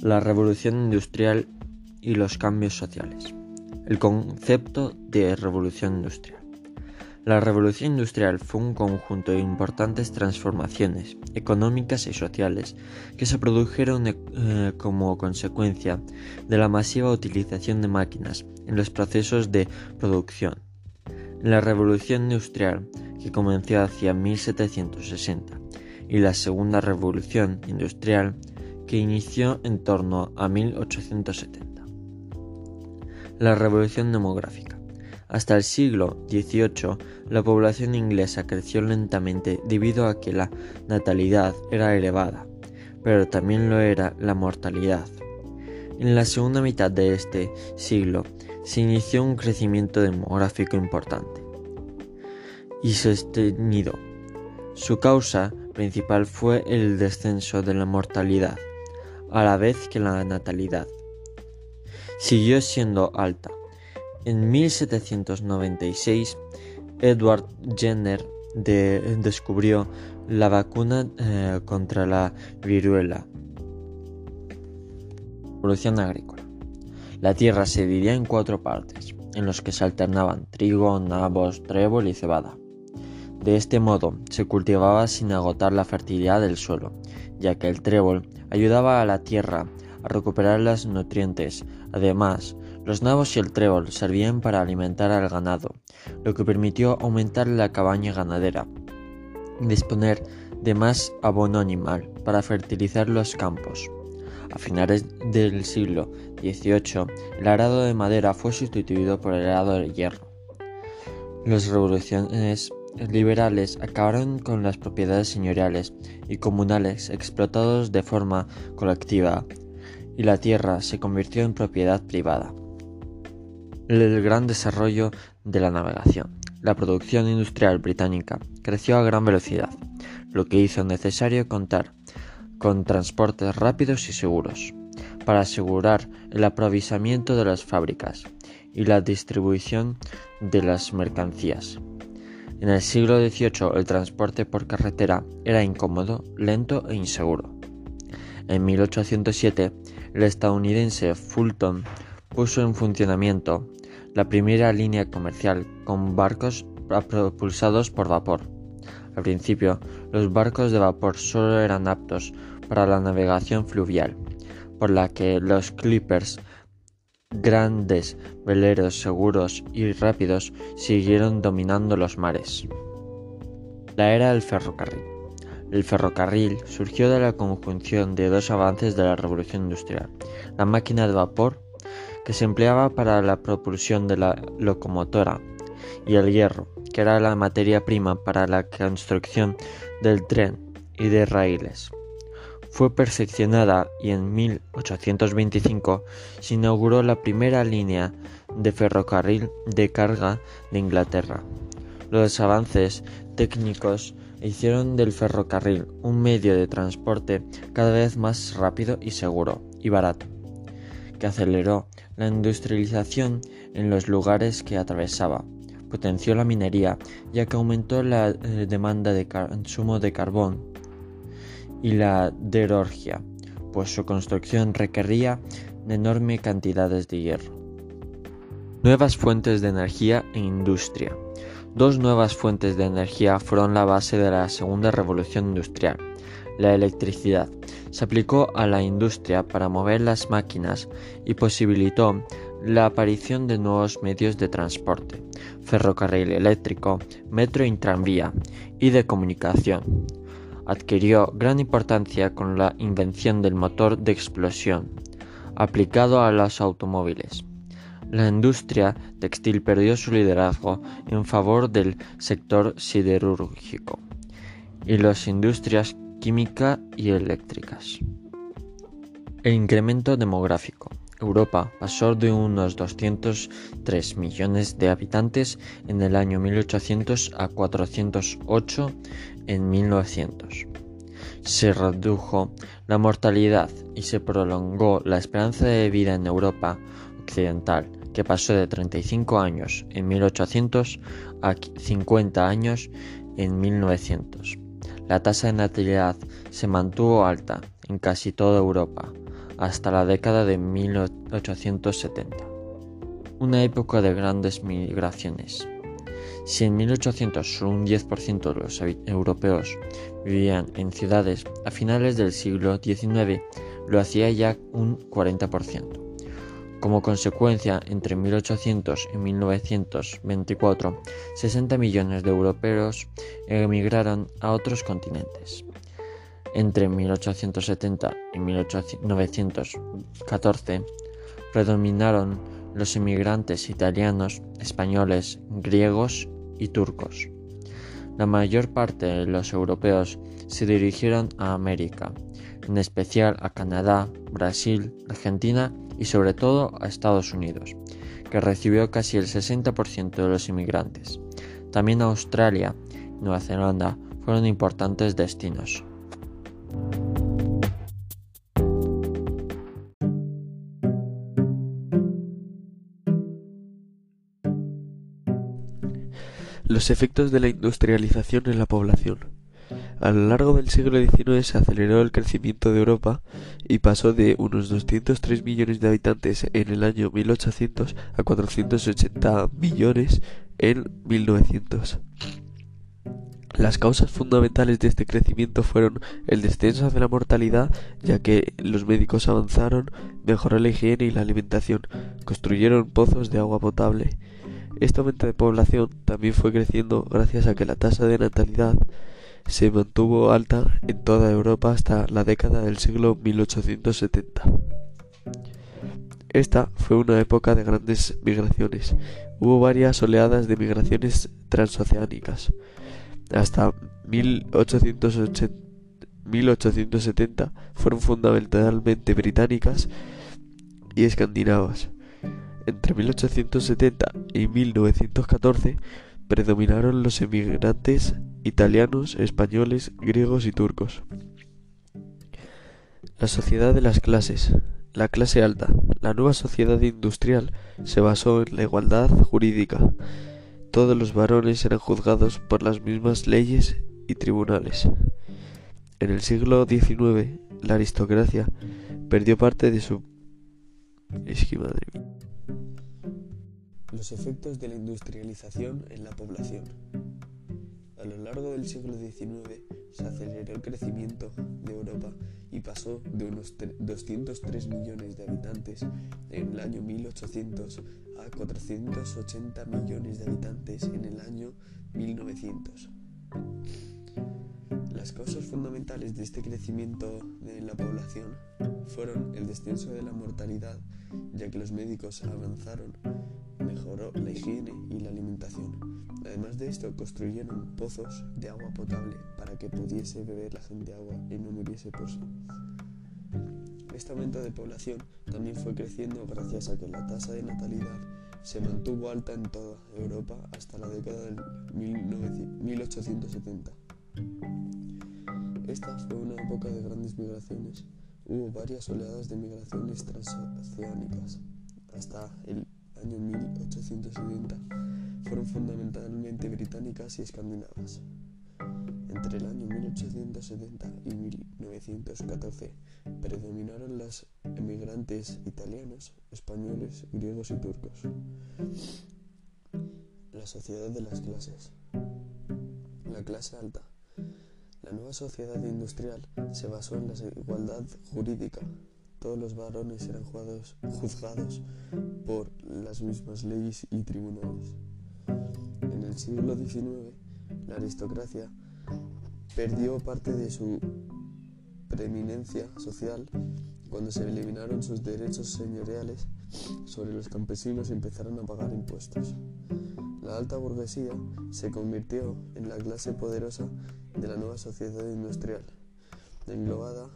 La revolución industrial y los cambios sociales. El concepto de revolución industrial. La revolución industrial fue un conjunto de importantes transformaciones económicas y sociales que se produjeron eh, como consecuencia de la masiva utilización de máquinas en los procesos de producción. La revolución industrial, que comenzó hacia 1760, y la segunda revolución industrial, que inició en torno a 1870. La revolución demográfica. Hasta el siglo XVIII, la población inglesa creció lentamente debido a que la natalidad era elevada, pero también lo era la mortalidad. En la segunda mitad de este siglo se inició un crecimiento demográfico importante y sostenido. Su causa principal fue el descenso de la mortalidad a la vez que la natalidad. Siguió siendo alta. En 1796, Edward Jenner descubrió la vacuna eh, contra la viruela. Revolución agrícola. La tierra se dividía en cuatro partes, en los que se alternaban trigo, nabos, trébol y cebada. De este modo se cultivaba sin agotar la fertilidad del suelo, ya que el trébol ayudaba a la tierra a recuperar los nutrientes. Además, los nabos y el trébol servían para alimentar al ganado, lo que permitió aumentar la cabaña ganadera y disponer de más abono animal para fertilizar los campos. A finales del siglo XVIII, el arado de madera fue sustituido por el arado de hierro. Las revoluciones liberales acabaron con las propiedades señoriales y comunales explotados de forma colectiva y la tierra se convirtió en propiedad privada. El gran desarrollo de la navegación. La producción industrial británica creció a gran velocidad, lo que hizo necesario contar con transportes rápidos y seguros para asegurar el aprovisionamiento de las fábricas y la distribución de las mercancías. En el siglo XVIII el transporte por carretera era incómodo, lento e inseguro. En 1807 el estadounidense Fulton puso en funcionamiento la primera línea comercial con barcos propulsados por vapor. Al principio, los barcos de vapor solo eran aptos para la navegación fluvial, por la que los clippers Grandes veleros seguros y rápidos siguieron dominando los mares. La era del ferrocarril. El ferrocarril surgió de la conjunción de dos avances de la revolución industrial, la máquina de vapor, que se empleaba para la propulsión de la locomotora, y el hierro, que era la materia prima para la construcción del tren y de raíles fue perfeccionada y en 1825 se inauguró la primera línea de ferrocarril de carga de Inglaterra. Los avances técnicos hicieron del ferrocarril un medio de transporte cada vez más rápido y seguro y barato, que aceleró la industrialización en los lugares que atravesaba, potenció la minería ya que aumentó la eh, demanda de consumo de carbón y la derorgia, pues su construcción requería enormes cantidades de hierro. Nuevas fuentes de energía e industria. Dos nuevas fuentes de energía fueron la base de la segunda revolución industrial. La electricidad se aplicó a la industria para mover las máquinas y posibilitó la aparición de nuevos medios de transporte, ferrocarril eléctrico, metro y tranvía, y de comunicación adquirió gran importancia con la invención del motor de explosión, aplicado a los automóviles. La industria textil perdió su liderazgo en favor del sector siderúrgico y las industrias química y eléctricas. El incremento demográfico. Europa pasó de unos 203 millones de habitantes en el año 1800 a 408 en 1900. Se redujo la mortalidad y se prolongó la esperanza de vida en Europa occidental, que pasó de 35 años en 1800 a 50 años en 1900. La tasa de natalidad se mantuvo alta en casi toda Europa, hasta la década de 1870. Una época de grandes migraciones. Si en 1800 solo un 10% de los europeos vivían en ciudades, a finales del siglo XIX lo hacía ya un 40%. Como consecuencia, entre 1800 y 1924, 60 millones de europeos emigraron a otros continentes. Entre 1870 y 1914 predominaron los inmigrantes italianos, españoles, griegos y turcos. La mayor parte de los europeos se dirigieron a América, en especial a Canadá, Brasil, Argentina y sobre todo a Estados Unidos, que recibió casi el 60% de los inmigrantes. También Australia y Nueva Zelanda fueron importantes destinos. Los efectos de la industrialización en la población. A lo largo del siglo XIX se aceleró el crecimiento de Europa y pasó de unos 203 millones de habitantes en el año 1800 a 480 millones en 1900. Las causas fundamentales de este crecimiento fueron el descenso de la mortalidad, ya que los médicos avanzaron, mejoró la higiene y la alimentación, construyeron pozos de agua potable. Este aumento de población también fue creciendo gracias a que la tasa de natalidad se mantuvo alta en toda Europa hasta la década del siglo 1870. Esta fue una época de grandes migraciones. Hubo varias oleadas de migraciones transoceánicas. Hasta 1870 fueron fundamentalmente británicas y escandinavas. Entre 1870 y 1914 predominaron los emigrantes italianos, españoles, griegos y turcos. La sociedad de las clases. La clase alta. La nueva sociedad industrial se basó en la igualdad jurídica. Todos los varones eran juzgados por las mismas leyes y tribunales. En el siglo XIX, la aristocracia perdió parte de su... Los efectos de la industrialización en la población. A lo largo del siglo XIX se aceleró el crecimiento de Europa y pasó de unos 203 millones de habitantes en el año 1800 a 480 millones de habitantes en el año 1900. Las causas fundamentales de este crecimiento de la población fueron el descenso de la mortalidad, ya que los médicos avanzaron, mejoró la higiene y la alimentación. Además de esto, construyeron pozos de agua potable para que pudiese beber la gente agua y no muriese por sed. Este aumento de población también fue creciendo gracias a que la tasa de natalidad se mantuvo alta en toda Europa hasta la década del 1870. Esta fue una época de grandes migraciones. Hubo varias oleadas de migraciones transoceánicas hasta el año 1870 fueron fundamentalmente británicas y escandinavas. Entre el año 1870 y 1914 predominaron los emigrantes italianos, españoles, griegos y turcos. La sociedad de las clases. La clase alta. La nueva sociedad industrial se basó en la igualdad jurídica. Todos los varones eran juzgados por las mismas leyes y tribunales. En el siglo XIX, la aristocracia perdió parte de su preeminencia social cuando se eliminaron sus derechos señoriales sobre los campesinos y empezaron a pagar impuestos. La alta burguesía se convirtió en la clase poderosa de la nueva sociedad industrial, englobada,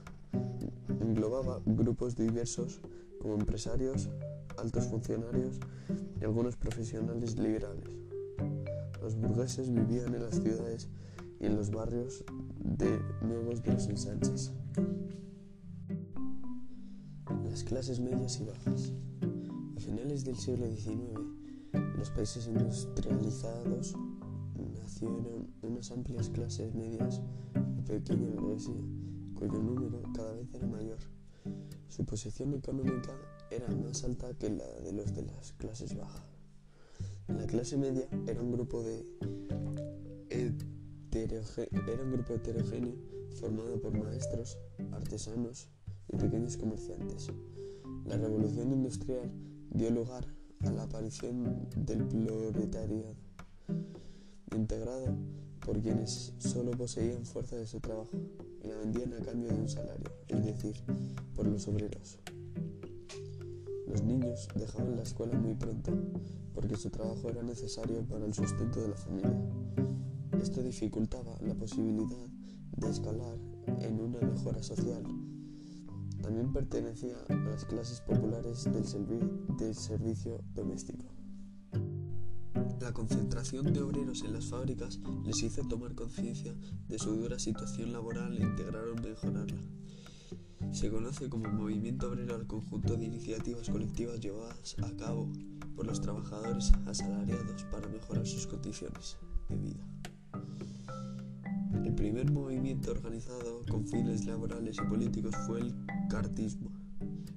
englobaba grupos diversos como empresarios, altos funcionarios y algunos profesionales liberales. Los burgueses vivían en las ciudades y en los barrios de nuevos de los ensanches. Las clases medias y bajas. A finales del siglo XIX, los países industrializados nacieron unas amplias clases medias y pequeña burguesía, cuyo número cada vez era mayor. Su posición económica era más alta que la de los de las clases bajas. La clase media era un grupo de era un grupo heterogéneo formado por maestros, artesanos y pequeños comerciantes. La revolución industrial dio lugar a la aparición del proletariado, integrado por quienes solo poseían fuerza de su trabajo y la vendían a cambio de un salario, es decir, por los obreros. Los niños dejaban la escuela muy pronto porque su trabajo era necesario para el sustento de la familia. Esto dificultaba la posibilidad de escalar en una mejora social. También pertenecía a las clases populares del, del servicio doméstico. La concentración de obreros en las fábricas les hizo tomar conciencia de su dura situación laboral e integraron mejorarla. Se conoce como movimiento obrero al conjunto de iniciativas colectivas llevadas a cabo por los trabajadores asalariados para mejorar sus condiciones de vida. El primer movimiento organizado con fines laborales y políticos fue el cartismo.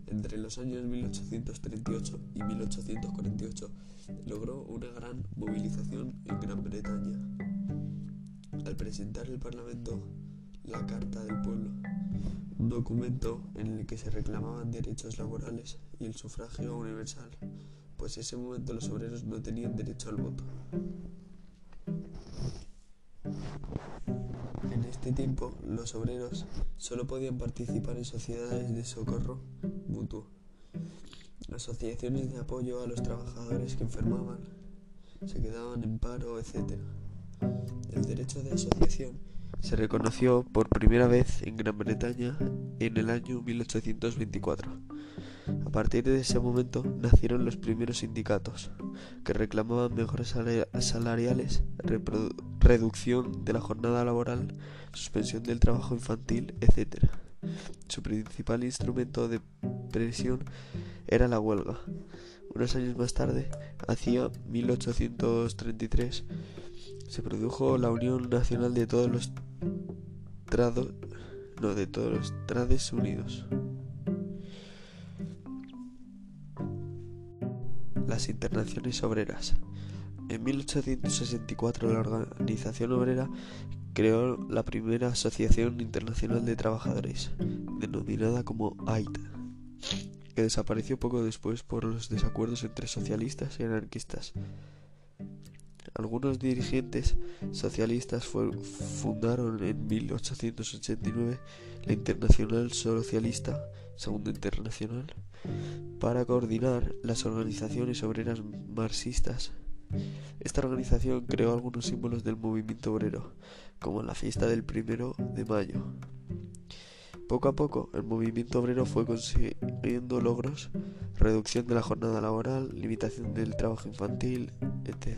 Entre los años 1838 y 1848 logró una gran movilización en Gran Bretaña. Al presentar el Parlamento la Carta del Pueblo, un documento en el que se reclamaban derechos laborales y el sufragio universal, pues en ese momento los obreros no tenían derecho al voto. En este tiempo, los obreros solo podían participar en sociedades de socorro mutuo, asociaciones de apoyo a los trabajadores que enfermaban, se quedaban en paro, etc. El derecho de asociación se reconoció por primera vez en Gran Bretaña en el año 1824. A partir de ese momento nacieron los primeros sindicatos, que reclamaban mejoras salariales, reducción de la jornada laboral, suspensión del trabajo infantil, etc. Su principal instrumento de presión era la huelga. Unos años más tarde, hacia 1833, se produjo la Unión Nacional de todos los trados, no, de todos los trades unidos. Las internaciones obreras. En 1864 la Organización Obrera creó la primera Asociación Internacional de Trabajadores, denominada como AIT, que desapareció poco después por los desacuerdos entre socialistas y anarquistas. Algunos dirigentes socialistas fundaron en 1889 la Internacional Socialista, Segunda Internacional, para coordinar las organizaciones obreras marxistas. Esta organización creó algunos símbolos del movimiento obrero, como la fiesta del primero de mayo. Poco a poco, el movimiento obrero fue consiguiendo logros, reducción de la jornada laboral, limitación del trabajo infantil, etc.